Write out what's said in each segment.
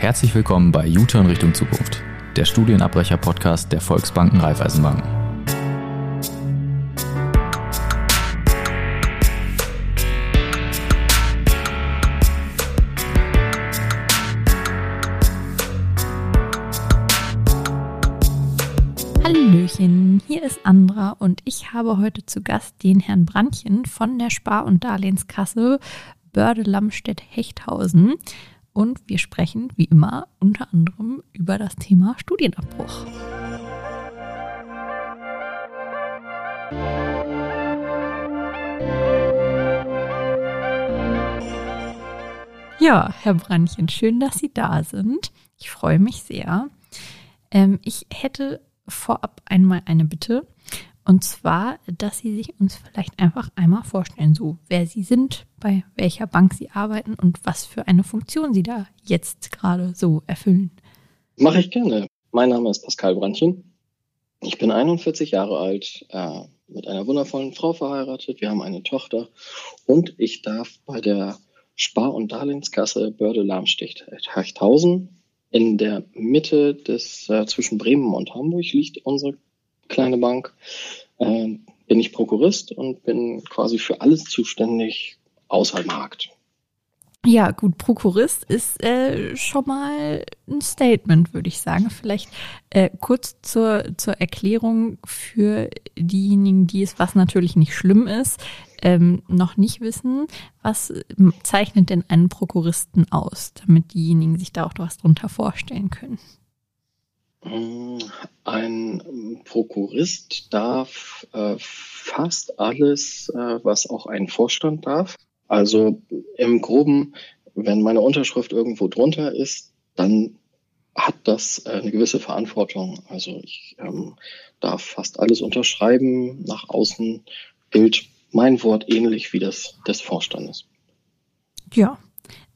Herzlich willkommen bei U-Turn Richtung Zukunft, der Studienabbrecher-Podcast der Volksbanken Raiffeisenbanken. Hallöchen, hier ist Andra und ich habe heute zu Gast den Herrn Brandchen von der Spar- und Darlehenskasse Börde Lamstedt Hechthausen und wir sprechen wie immer unter anderem über das Thema Studienabbruch. Ja, Herr Brandchen, schön, dass Sie da sind. Ich freue mich sehr. Ähm, ich hätte vorab einmal eine Bitte. Und zwar, dass Sie sich uns vielleicht einfach einmal vorstellen, so wer Sie sind, bei welcher Bank Sie arbeiten und was für eine Funktion Sie da jetzt gerade so erfüllen. Mache ich gerne. Mein Name ist Pascal Brandchen. Ich bin 41 Jahre alt, äh, mit einer wundervollen Frau verheiratet. Wir haben eine Tochter und ich darf bei der Spar- und Darlehenskasse Börde Lamsticht Hachthausen in der Mitte des äh, zwischen Bremen und Hamburg liegt unsere kleine Bank, äh, bin ich Prokurist und bin quasi für alles zuständig außer Markt. Ja, gut, Prokurist ist äh, schon mal ein Statement, würde ich sagen. Vielleicht äh, kurz zur, zur Erklärung für diejenigen, die es, was natürlich nicht schlimm ist, ähm, noch nicht wissen. Was zeichnet denn einen Prokuristen aus, damit diejenigen sich da auch was drunter vorstellen können? Ein Prokurist darf äh, fast alles, äh, was auch ein Vorstand darf. Also im groben, wenn meine Unterschrift irgendwo drunter ist, dann hat das äh, eine gewisse Verantwortung. Also ich ähm, darf fast alles unterschreiben. Nach außen gilt mein Wort ähnlich wie das des Vorstandes. Ja,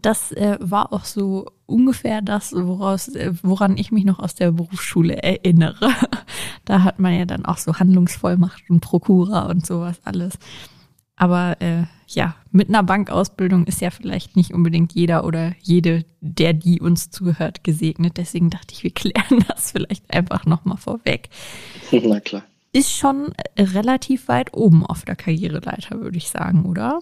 das äh, war auch so ungefähr das, woraus, äh, woran ich mich noch aus der Berufsschule erinnere. da hat man ja dann auch so Handlungsvollmacht und Prokura und sowas alles. Aber äh, ja, mit einer Bankausbildung ist ja vielleicht nicht unbedingt jeder oder jede, der die uns zuhört, gesegnet. Deswegen dachte ich, wir klären das vielleicht einfach nochmal vorweg. Na klar. Ist schon relativ weit oben auf der Karriereleiter, würde ich sagen, oder?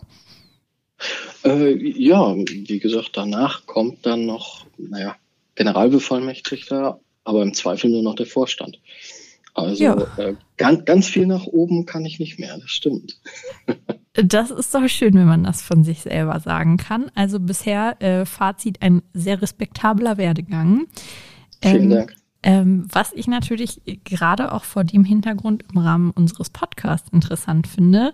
Äh, ja, wie gesagt, danach kommt dann noch, naja, Generalbevollmächtigter, aber im Zweifel nur noch der Vorstand. Also ja. äh, ganz, ganz viel nach oben kann ich nicht mehr, das stimmt. Das ist doch schön, wenn man das von sich selber sagen kann. Also bisher äh, Fazit ein sehr respektabler Werdegang. Vielen ähm, Dank. Ähm, was ich natürlich gerade auch vor dem Hintergrund im Rahmen unseres Podcasts interessant finde,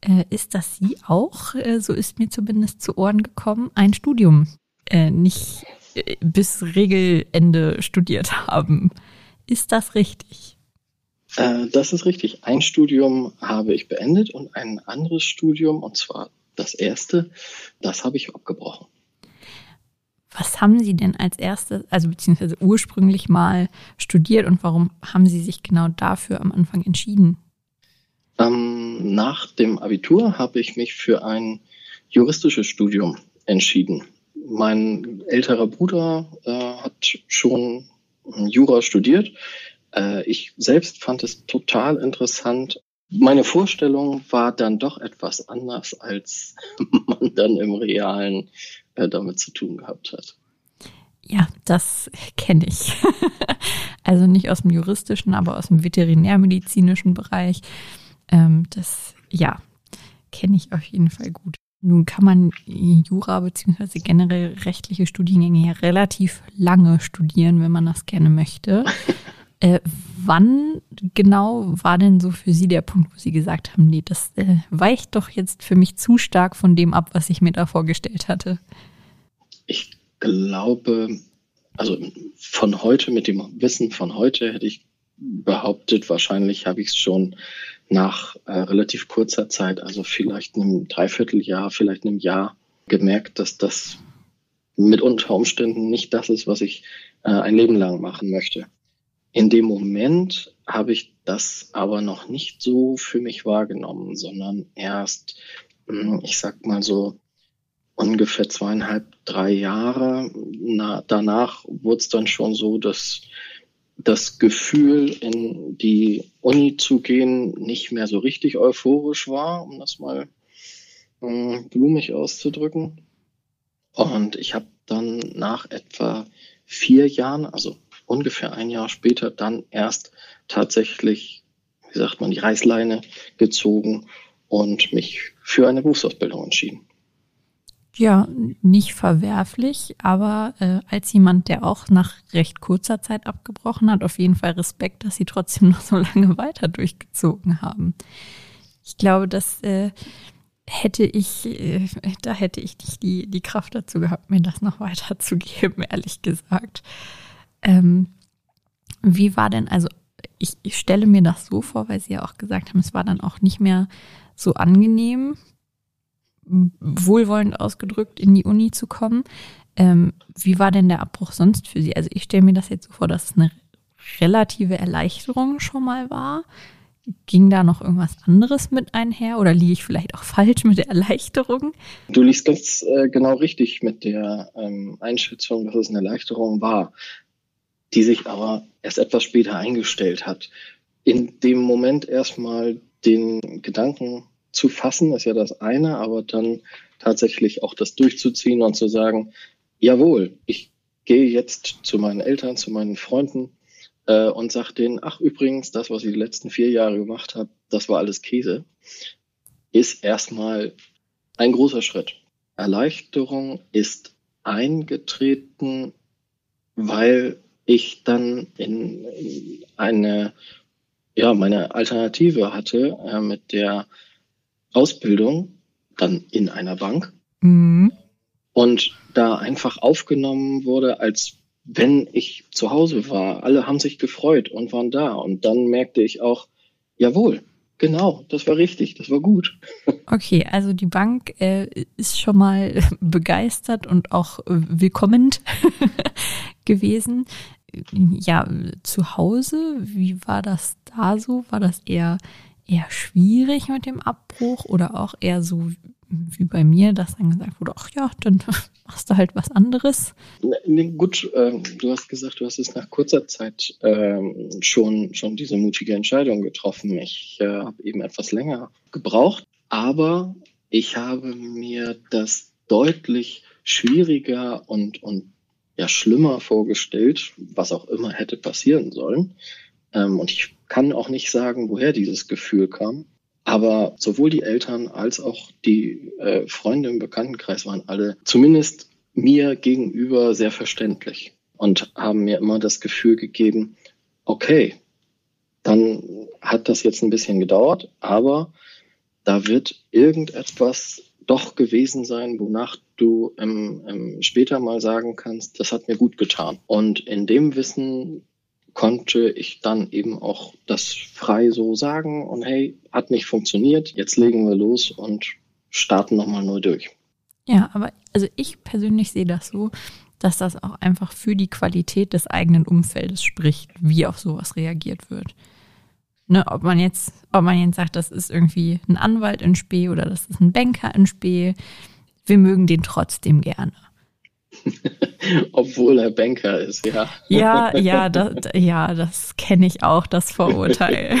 äh, ist, dass Sie auch, äh, so ist mir zumindest zu Ohren gekommen, ein Studium äh, nicht äh, bis Regelende studiert haben. Ist das richtig? Äh, das ist richtig. Ein Studium habe ich beendet und ein anderes Studium, und zwar das erste, das habe ich abgebrochen. Was haben Sie denn als erstes, also beziehungsweise ursprünglich mal studiert und warum haben Sie sich genau dafür am Anfang entschieden? Ähm, nach dem Abitur habe ich mich für ein juristisches Studium entschieden. Mein älterer Bruder äh, hat schon Jura studiert. Äh, ich selbst fand es total interessant. Meine Vorstellung war dann doch etwas anders, als man dann im realen äh, damit zu tun gehabt hat. Ja, das kenne ich. also nicht aus dem juristischen, aber aus dem veterinärmedizinischen Bereich. Ähm, das, ja, kenne ich auf jeden Fall gut. Nun kann man Jura beziehungsweise generell rechtliche Studiengänge ja relativ lange studieren, wenn man das gerne möchte. Äh, wann genau war denn so für Sie der Punkt, wo Sie gesagt haben, nee, das äh, weicht doch jetzt für mich zu stark von dem ab, was ich mir da vorgestellt hatte? Ich glaube, also von heute, mit dem Wissen von heute hätte ich behauptet, wahrscheinlich habe ich es schon nach äh, relativ kurzer Zeit, also vielleicht einem Dreivierteljahr, vielleicht einem Jahr, gemerkt, dass das mit unter Umständen nicht das ist, was ich äh, ein Leben lang machen möchte. In dem Moment habe ich das aber noch nicht so für mich wahrgenommen, sondern erst, hm, ich sag mal so, ungefähr zweieinhalb, drei Jahre. Na, danach wurde es dann schon so, dass das Gefühl, in die Uni zu gehen, nicht mehr so richtig euphorisch war, um das mal äh, blumig auszudrücken. Und ich habe dann nach etwa vier Jahren, also ungefähr ein Jahr später, dann erst tatsächlich, wie sagt man, die Reißleine gezogen und mich für eine Berufsausbildung entschieden. Ja, nicht verwerflich, aber äh, als jemand, der auch nach recht kurzer Zeit abgebrochen hat, auf jeden Fall Respekt, dass sie trotzdem noch so lange weiter durchgezogen haben. Ich glaube, dass äh, hätte ich, äh, da hätte ich nicht die, die Kraft dazu gehabt, mir das noch weiterzugeben, ehrlich gesagt. Ähm, wie war denn, also ich, ich stelle mir das so vor, weil Sie ja auch gesagt haben, es war dann auch nicht mehr so angenehm, wohlwollend ausgedrückt, in die Uni zu kommen. Ähm, wie war denn der Abbruch sonst für Sie? Also ich stelle mir das jetzt so vor, dass es eine relative Erleichterung schon mal war. Ging da noch irgendwas anderes mit einher oder liege ich vielleicht auch falsch mit der Erleichterung? Du liegst ganz äh, genau richtig mit der ähm, Einschätzung, dass es eine Erleichterung war, die sich aber erst etwas später eingestellt hat. In dem Moment erstmal den Gedanken zu fassen, ist ja das eine, aber dann tatsächlich auch das durchzuziehen und zu sagen, jawohl, ich gehe jetzt zu meinen Eltern, zu meinen Freunden äh, und sage denen, ach übrigens, das, was ich die letzten vier Jahre gemacht habe, das war alles Käse, ist erstmal ein großer Schritt. Erleichterung ist eingetreten, weil ich dann in, in eine, ja, meine Alternative hatte äh, mit der Ausbildung dann in einer Bank mhm. und da einfach aufgenommen wurde, als wenn ich zu Hause war. Alle haben sich gefreut und waren da. Und dann merkte ich auch, jawohl, genau, das war richtig, das war gut. Okay, also die Bank äh, ist schon mal begeistert und auch äh, willkommend gewesen. Ja, zu Hause, wie war das da so? War das eher eher schwierig mit dem Abbruch oder auch eher so wie bei mir, dass dann gesagt wurde, ach ja, dann machst du halt was anderes? Nee, gut, äh, du hast gesagt, du hast es nach kurzer Zeit äh, schon, schon diese mutige Entscheidung getroffen. Ich äh, habe eben etwas länger gebraucht, aber ich habe mir das deutlich schwieriger und, und ja, schlimmer vorgestellt, was auch immer hätte passieren sollen. Ähm, und ich kann auch nicht sagen, woher dieses Gefühl kam. Aber sowohl die Eltern als auch die äh, Freunde im Bekanntenkreis waren alle zumindest mir gegenüber sehr verständlich und haben mir immer das Gefühl gegeben, okay, dann hat das jetzt ein bisschen gedauert, aber da wird irgendetwas doch gewesen sein, wonach du ähm, ähm, später mal sagen kannst, das hat mir gut getan. Und in dem Wissen konnte ich dann eben auch das frei so sagen und hey, hat nicht funktioniert, jetzt legen wir los und starten nochmal neu durch. Ja, aber also ich persönlich sehe das so, dass das auch einfach für die Qualität des eigenen Umfeldes spricht, wie auf sowas reagiert wird. Ne, ob man jetzt, ob man jetzt sagt, das ist irgendwie ein Anwalt in Spee oder das ist ein Banker in Spee, wir mögen den trotzdem gerne. Obwohl er Banker ist, ja. Ja, ja, das, ja, das kenne ich auch, das Vorurteil.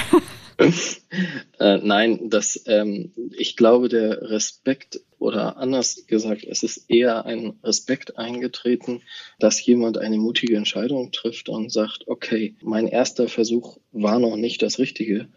äh, nein, das, ähm, ich glaube, der Respekt oder anders gesagt, es ist eher ein Respekt eingetreten, dass jemand eine mutige Entscheidung trifft und sagt, okay, mein erster Versuch war noch nicht das Richtige.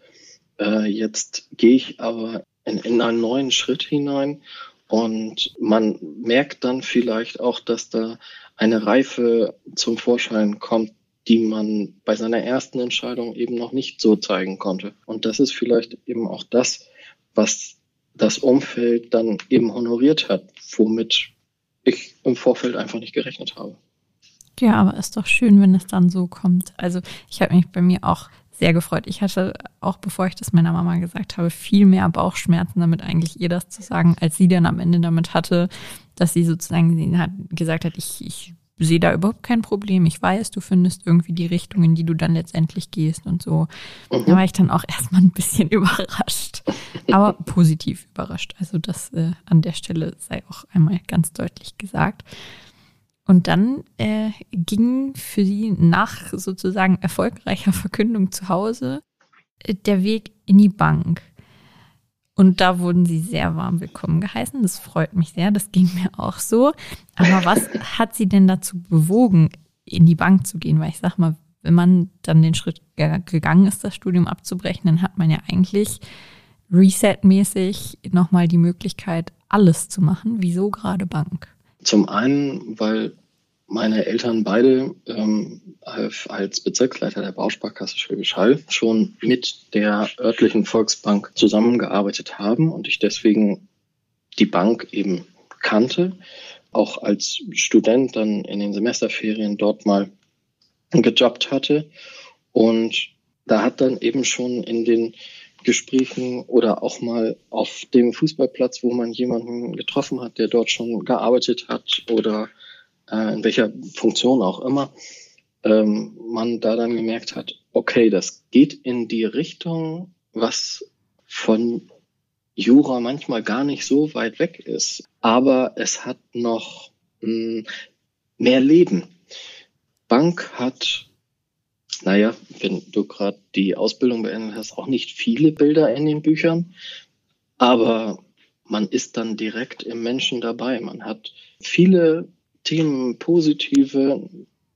Äh, jetzt gehe ich aber in, in einen neuen Schritt hinein und man merkt dann vielleicht auch, dass da eine Reife zum Vorschein kommt, die man bei seiner ersten Entscheidung eben noch nicht so zeigen konnte. Und das ist vielleicht eben auch das, was das Umfeld dann eben honoriert hat, womit ich im Vorfeld einfach nicht gerechnet habe. Ja, aber ist doch schön, wenn es dann so kommt. Also ich habe mich bei mir auch sehr gefreut. Ich hatte auch, bevor ich das meiner Mama gesagt habe, viel mehr Bauchschmerzen damit eigentlich ihr das zu sagen, als sie dann am Ende damit hatte, dass sie sozusagen hat, gesagt hat, ich, ich sehe da überhaupt kein Problem. Ich weiß, du findest irgendwie die Richtung, in die du dann letztendlich gehst und so. Mhm. Da war ich dann auch erstmal ein bisschen überrascht. aber positiv überrascht. Also das äh, an der Stelle sei auch einmal ganz deutlich gesagt. Und dann äh, ging für sie nach sozusagen erfolgreicher Verkündung zu Hause äh, der Weg in die Bank. Und da wurden sie sehr warm willkommen geheißen. Das freut mich sehr. Das ging mir auch so. Aber was hat sie denn dazu bewogen, in die Bank zu gehen? Weil ich sag mal, wenn man dann den Schritt gegangen ist, das Studium abzubrechen, dann hat man ja eigentlich reset-mäßig nochmal die Möglichkeit, alles zu machen. Wieso gerade Bank? Zum einen, weil meine Eltern beide ähm, als Bezirksleiter der Bausparkasse Schwäbisch Hall schon mit der örtlichen Volksbank zusammengearbeitet haben und ich deswegen die Bank eben kannte, auch als Student dann in den Semesterferien dort mal gejobbt hatte. Und da hat dann eben schon in den Gesprächen oder auch mal auf dem Fußballplatz, wo man jemanden getroffen hat, der dort schon gearbeitet hat oder äh, in welcher Funktion auch immer, ähm, man da dann gemerkt hat, okay, das geht in die Richtung, was von Jura manchmal gar nicht so weit weg ist, aber es hat noch mh, hm, mehr Leben. Bank hat, naja, wenn du gerade die Ausbildung beendet hast, auch nicht viele Bilder in den Büchern, aber man ist dann direkt im Menschen dabei. Man hat viele Themen, positive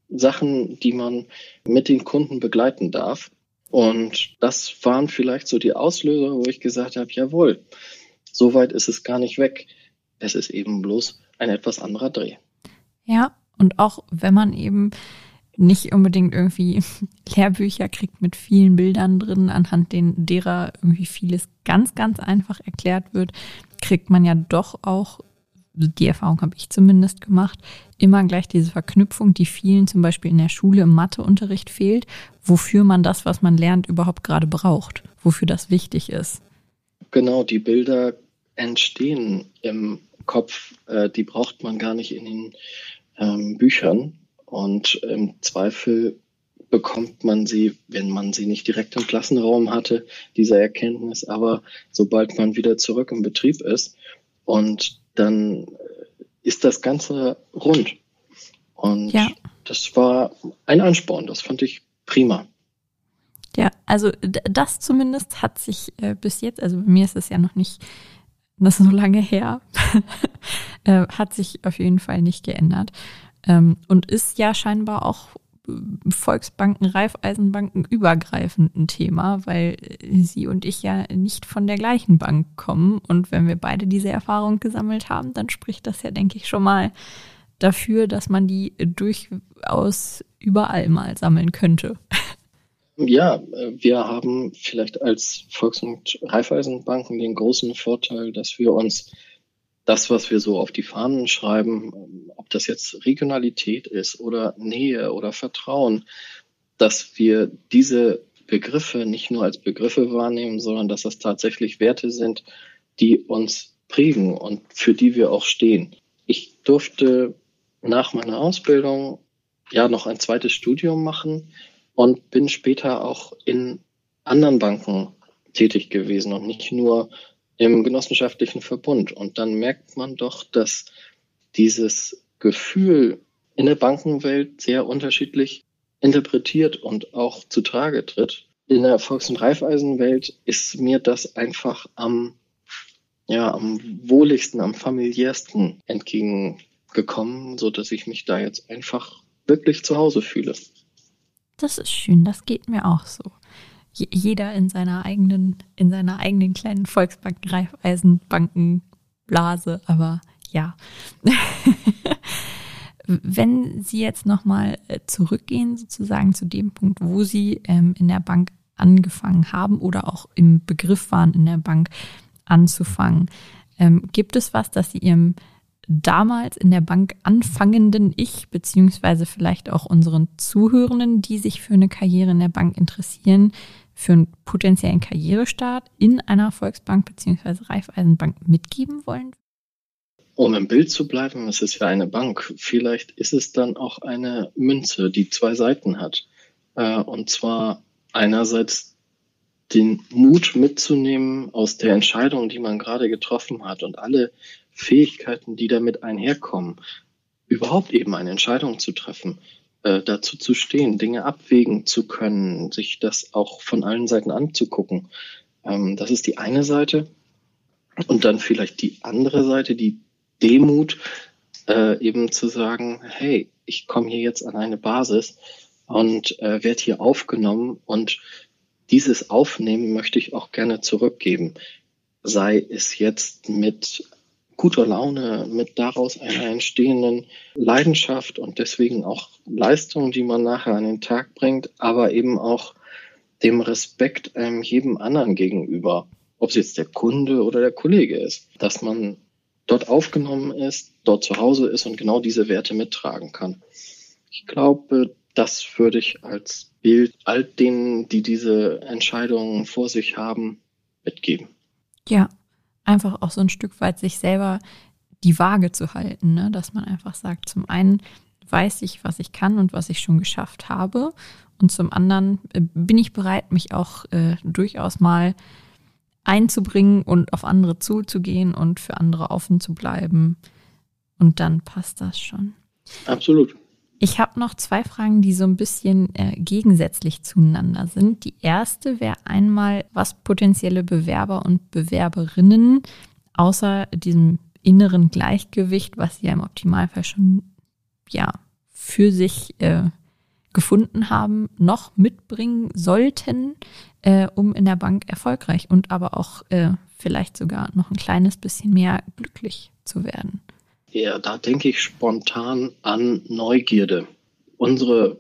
Sachen, die man mit den Kunden begleiten darf. Und das waren vielleicht so die Auslöser, wo ich gesagt habe, jawohl, so weit ist es gar nicht weg. Es ist eben bloß ein etwas anderer Dreh. Ja, und auch wenn man eben nicht unbedingt irgendwie Lehrbücher kriegt mit vielen Bildern drin, anhand derer irgendwie vieles ganz, ganz einfach erklärt wird, kriegt man ja doch auch die Erfahrung habe ich zumindest gemacht, immer gleich diese Verknüpfung, die vielen zum Beispiel in der Schule im Matheunterricht fehlt, wofür man das, was man lernt, überhaupt gerade braucht, wofür das wichtig ist. Genau, die Bilder entstehen im Kopf, äh, die braucht man gar nicht in den ähm, Büchern und im Zweifel bekommt man sie, wenn man sie nicht direkt im Klassenraum hatte, diese Erkenntnis, aber sobald man wieder zurück im Betrieb ist und dann ist das Ganze rund. Und ja. das war ein Ansporn, das fand ich prima. Ja, also das zumindest hat sich äh, bis jetzt, also bei mir ist es ja noch nicht das so lange her, äh, hat sich auf jeden Fall nicht geändert. Ähm, und ist ja scheinbar auch Volksbanken, Raiffeisenbanken übergreifend ein Thema, weil Sie und ich ja nicht von der gleichen Bank kommen. Und wenn wir beide diese Erfahrung gesammelt haben, dann spricht das ja, denke ich, schon mal dafür, dass man die durchaus überall mal sammeln könnte. Ja, wir haben vielleicht als Volks- und Raiffeisenbanken den großen Vorteil, dass wir uns das, was wir so auf die Fahnen schreiben, ob das jetzt Regionalität ist oder Nähe oder Vertrauen, dass wir diese Begriffe nicht nur als Begriffe wahrnehmen, sondern dass das tatsächlich Werte sind, die uns prägen und für die wir auch stehen. Ich durfte nach meiner Ausbildung ja noch ein zweites Studium machen und bin später auch in anderen Banken tätig gewesen und nicht nur im genossenschaftlichen Verbund. Und dann merkt man doch, dass dieses Gefühl in der Bankenwelt sehr unterschiedlich interpretiert und auch zutage tritt. In der Volks- und Reifeisenwelt ist mir das einfach am, ja, am wohligsten, am familiärsten entgegengekommen, so dass ich mich da jetzt einfach wirklich zu Hause fühle. Das ist schön, das geht mir auch so jeder in seiner eigenen, in seiner eigenen kleinen Volksbank, Reifeisenbankenblase, aber ja. Wenn Sie jetzt nochmal äh, zurückgehen, sozusagen zu dem Punkt, wo Sie ähm, in der Bank angefangen haben oder auch im Begriff waren, in der Bank anzufangen, ähm, gibt es was, das Sie Ihrem damals in der Bank anfangenden Ich, beziehungsweise vielleicht auch unseren Zuhörenden, die sich für eine Karriere in der Bank interessieren, für einen potenziellen Karrierestart in einer Volksbank beziehungsweise Raiffeisenbank mitgeben wollen? Um im Bild zu bleiben, es ist ja eine Bank. Vielleicht ist es dann auch eine Münze, die zwei Seiten hat. Äh, und zwar einerseits den Mut mitzunehmen aus der Entscheidung, die man gerade getroffen hat und alle Fähigkeiten, die damit einherkommen, überhaupt eben eine Entscheidung zu treffen, äh, dazu zu stehen, Dinge abwägen zu können, sich das auch von allen Seiten anzugucken. Ähm, das ist die eine Seite. Und dann vielleicht die andere Seite, die Demut, äh, eben zu sagen, hey, ich komme hier jetzt an eine Basis und äh, werde hier aufgenommen und dieses Aufnehmen möchte ich auch gerne zurückgeben. Sei es jetzt mit guter Laune, mit daraus einer entstehenden Leidenschaft und deswegen auch Leistung, die man nachher an den Tag bringt, aber eben auch dem Respekt einem jedem anderen gegenüber, ob es jetzt der Kunde oder der Kollege ist, dass man dort aufgenommen ist, dort zu Hause ist und genau diese Werte mittragen kann. Ich glaube, das würde ich als Bild all denen, die diese Entscheidungen vor sich haben, mitgeben. Ja, einfach auch so ein Stück weit sich selber die Waage zu halten, ne? dass man einfach sagt, zum einen weiß ich, was ich kann und was ich schon geschafft habe und zum anderen äh, bin ich bereit, mich auch äh, durchaus mal einzubringen und auf andere zuzugehen und für andere offen zu bleiben. Und dann passt das schon. Absolut. Ich habe noch zwei Fragen, die so ein bisschen äh, gegensätzlich zueinander sind. Die erste wäre einmal, was potenzielle Bewerber und Bewerberinnen außer diesem inneren Gleichgewicht, was sie ja im Optimalfall schon ja für sich äh, gefunden haben, noch mitbringen sollten, äh, um in der Bank erfolgreich und aber auch äh, vielleicht sogar noch ein kleines bisschen mehr glücklich zu werden. Ja, da denke ich spontan an Neugierde. Unsere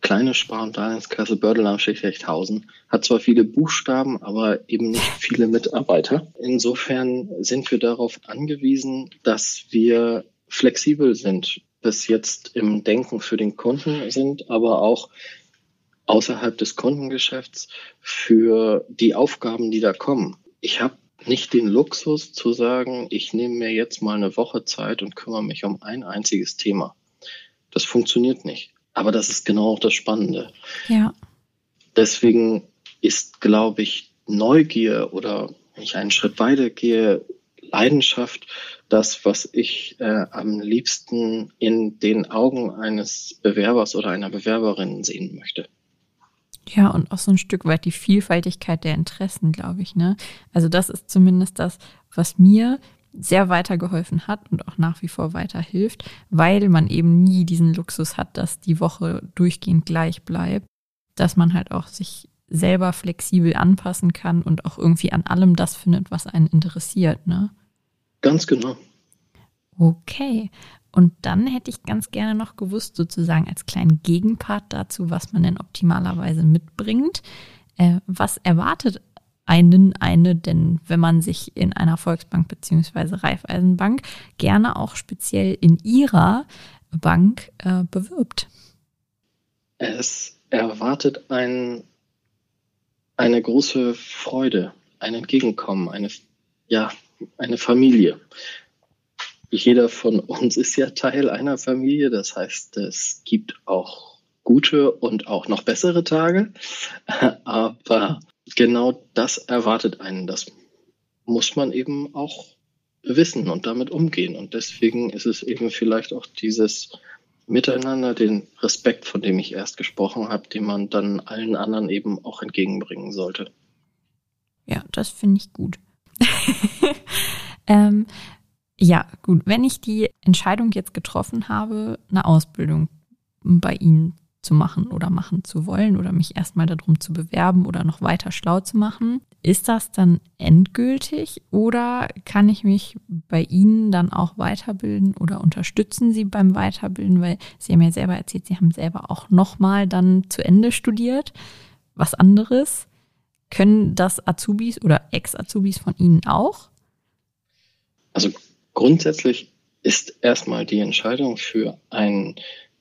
kleine Spar- und Darlehenskasse Bördel am Schichthausen hat zwar viele Buchstaben, aber eben nicht viele Mitarbeiter. Insofern sind wir darauf angewiesen, dass wir flexibel sind, bis jetzt im Denken für den Kunden sind, aber auch außerhalb des Kundengeschäfts für die Aufgaben, die da kommen. Ich habe nicht den Luxus zu sagen, ich nehme mir jetzt mal eine Woche Zeit und kümmere mich um ein einziges Thema. Das funktioniert nicht. Aber das ist genau auch das Spannende. Ja. Deswegen ist, glaube ich, Neugier oder wenn ich einen Schritt weiter gehe, Leidenschaft, das, was ich äh, am liebsten in den Augen eines Bewerbers oder einer Bewerberin sehen möchte. Ja, und auch so ein Stück weit die Vielfaltigkeit der Interessen, glaube ich. Ne? Also das ist zumindest das, was mir sehr weitergeholfen hat und auch nach wie vor weiterhilft, weil man eben nie diesen Luxus hat, dass die Woche durchgehend gleich bleibt, dass man halt auch sich selber flexibel anpassen kann und auch irgendwie an allem das findet, was einen interessiert. Ne? Ganz genau. Okay. Und dann hätte ich ganz gerne noch gewusst, sozusagen als kleinen Gegenpart dazu, was man denn optimalerweise mitbringt. Äh, was erwartet einen eine denn, wenn man sich in einer Volksbank beziehungsweise Raiffeisenbank gerne auch speziell in ihrer Bank äh, bewirbt? Es erwartet ein, eine große Freude, ein Entgegenkommen, eine, ja, eine Familie jeder von uns ist ja Teil einer Familie. Das heißt, es gibt auch gute und auch noch bessere Tage. Aber genau das erwartet einen. Das muss man eben auch wissen und damit umgehen. Und deswegen ist es eben vielleicht auch dieses Miteinander, den Respekt, von dem ich erst gesprochen habe, den man dann allen anderen eben auch entgegenbringen sollte. Ja, das finde ich gut. ähm, ja, gut. Wenn ich die Entscheidung jetzt getroffen habe, eine Ausbildung bei Ihnen zu machen oder machen zu wollen oder mich erstmal darum zu bewerben oder noch weiter schlau zu machen, ist das dann endgültig oder kann ich mich bei Ihnen dann auch weiterbilden oder unterstützen Sie beim Weiterbilden, weil Sie haben ja selber erzählt, Sie haben selber auch nochmal dann zu Ende studiert, was anderes. Können das Azubis oder Ex-Azubis von Ihnen auch? Also Grundsätzlich ist erstmal die Entscheidung für ein,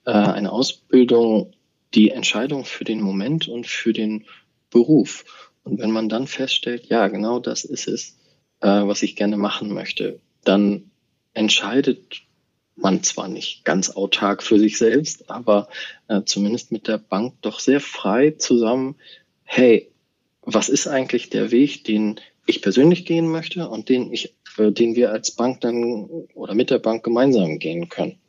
äh, eine Ausbildung die Entscheidung für den Moment und für den Beruf. Und wenn man dann feststellt, ja, genau das ist es, äh, was ich gerne machen möchte, dann entscheidet man zwar nicht ganz autark für sich selbst, aber äh, zumindest mit der Bank doch sehr frei zusammen, hey, was ist eigentlich der Weg, den ich persönlich gehen möchte und den ich, äh, den wir als Bank dann oder mit der Bank gemeinsam gehen können.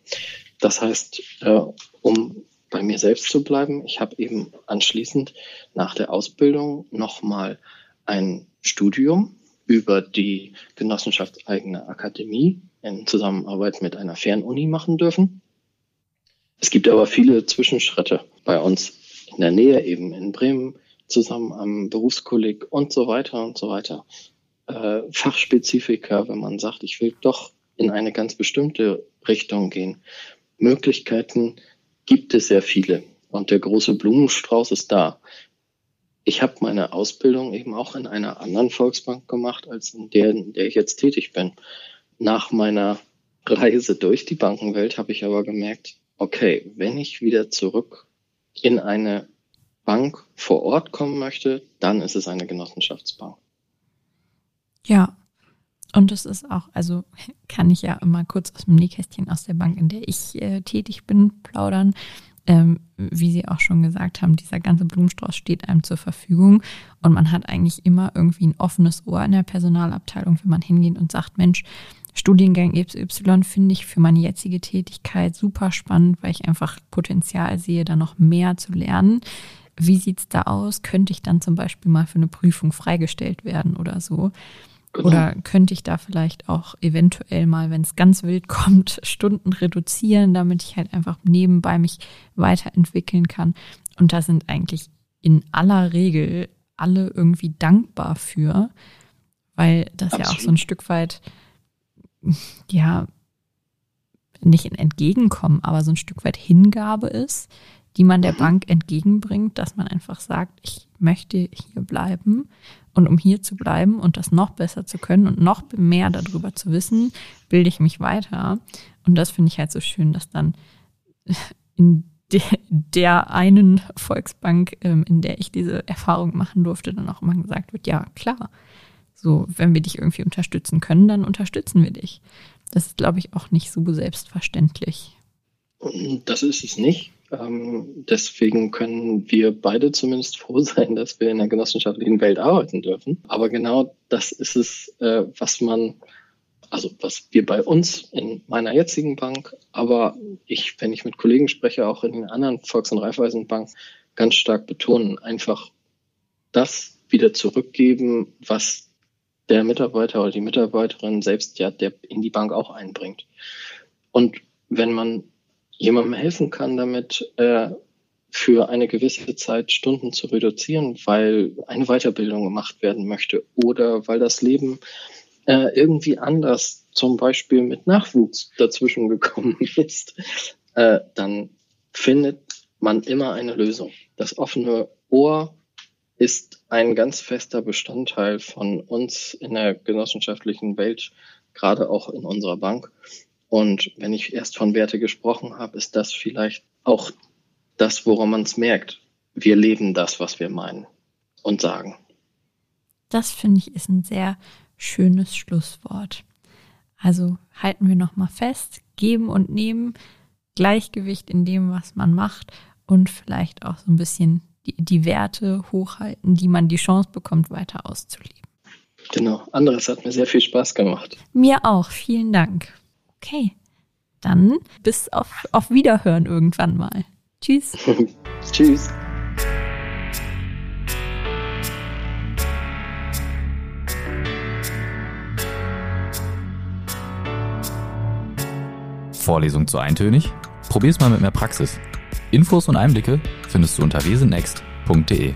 Das heißt, äh, um bei mir selbst zu bleiben, ich habe eben anschließend nach der Ausbildung nochmal ein Studium über die genossenschaftseigene Akademie in Zusammenarbeit mit einer Fernuni machen dürfen. Es gibt aber viele Zwischenschritte bei uns in der Nähe, eben in Bremen, zusammen am Berufskolleg und so weiter und so weiter. Äh, Fachspezifika, wenn man sagt, ich will doch in eine ganz bestimmte Richtung gehen. Möglichkeiten gibt es sehr viele und der große Blumenstrauß ist da. Ich habe meine Ausbildung eben auch in einer anderen Volksbank gemacht, als in der, in der ich jetzt tätig bin. Nach meiner Reise durch die Bankenwelt habe ich aber gemerkt, okay, wenn ich wieder zurück in eine Bank vor Ort kommen möchte, dann ist es eine Genossenschaftsbank. Ja, und es ist auch, also kann ich ja immer kurz aus dem Nähkästchen aus der Bank, in der ich äh, tätig bin, plaudern. Ähm, wie Sie auch schon gesagt haben, dieser ganze Blumenstrauß steht einem zur Verfügung und man hat eigentlich immer irgendwie ein offenes Ohr in der Personalabteilung, wenn man hingeht und sagt, Mensch, Studiengang XY finde ich für meine jetzige Tätigkeit super spannend, weil ich einfach Potenzial sehe, da noch mehr zu lernen. Wie sieht's da aus? Könnte ich dann zum Beispiel mal für eine Prüfung freigestellt werden oder so? Genau. Oder könnte ich da vielleicht auch eventuell mal, wenn es ganz wild kommt, Stunden reduzieren, damit ich halt einfach nebenbei mich weiterentwickeln kann? Und da sind eigentlich in aller Regel alle irgendwie dankbar für, weil das Absolut. ja auch so ein Stück weit, ja, nicht ein Entgegenkommen, aber so ein Stück weit Hingabe ist, die man der mhm. Bank entgegenbringt, dass man einfach sagt, ich möchte hier bleiben. Und um hier zu bleiben und das noch besser zu können und noch mehr darüber zu wissen, bilde ich mich weiter. Und das finde ich halt so schön, dass dann in der einen Volksbank, ähm, in der ich diese Erfahrung machen durfte, dann auch immer gesagt wird, ja, klar. So, wenn wir dich irgendwie unterstützen können, dann unterstützen wir dich. Das ist, glaube ich, auch nicht so selbstverständlich. Das ist es nicht. Ähm, deswegen können wir beide zumindest froh sein, dass wir in der genossenschaftlichen Welt arbeiten dürfen. Aber genau das ist es, äh, was man, also was wir bei uns in meiner jetzigen Bank, aber ich, wenn ich mit Kollegen spreche, auch in den anderen Volks- und Raiffeisenbanken ganz stark betonen, einfach das wieder zurückgeben, was der Mitarbeiter oder die Mitarbeiterin selbst ja der in die Bank auch einbringt. Und wenn man jemandem helfen kann, damit äh, für eine gewisse Zeit Stunden zu reduzieren, weil eine Weiterbildung gemacht werden möchte oder weil das Leben äh, irgendwie anders, zum Beispiel mit Nachwuchs dazwischen gekommen ist, äh, dann findet man immer eine Lösung. Das offene Ohr ist ein ganz fester Bestandteil von uns in der genossenschaftlichen Welt, gerade auch in unserer Bank. Und wenn ich erst von Werte gesprochen habe, ist das vielleicht auch das, woran man es merkt. Wir leben das, was wir meinen und sagen. Das finde ich ist ein sehr schönes Schlusswort. Also halten wir nochmal fest, geben und nehmen, Gleichgewicht in dem, was man macht und vielleicht auch so ein bisschen die, die Werte hochhalten, die man die Chance bekommt, weiter auszuleben. Genau, anderes hat mir sehr viel Spaß gemacht. Mir auch, vielen Dank. Okay, dann bis auf, auf Wiederhören irgendwann mal. Tschüss. Tschüss. Vorlesung zu eintönig? Probier's mal mit mehr Praxis. Infos und Einblicke findest du unter wesennext.de.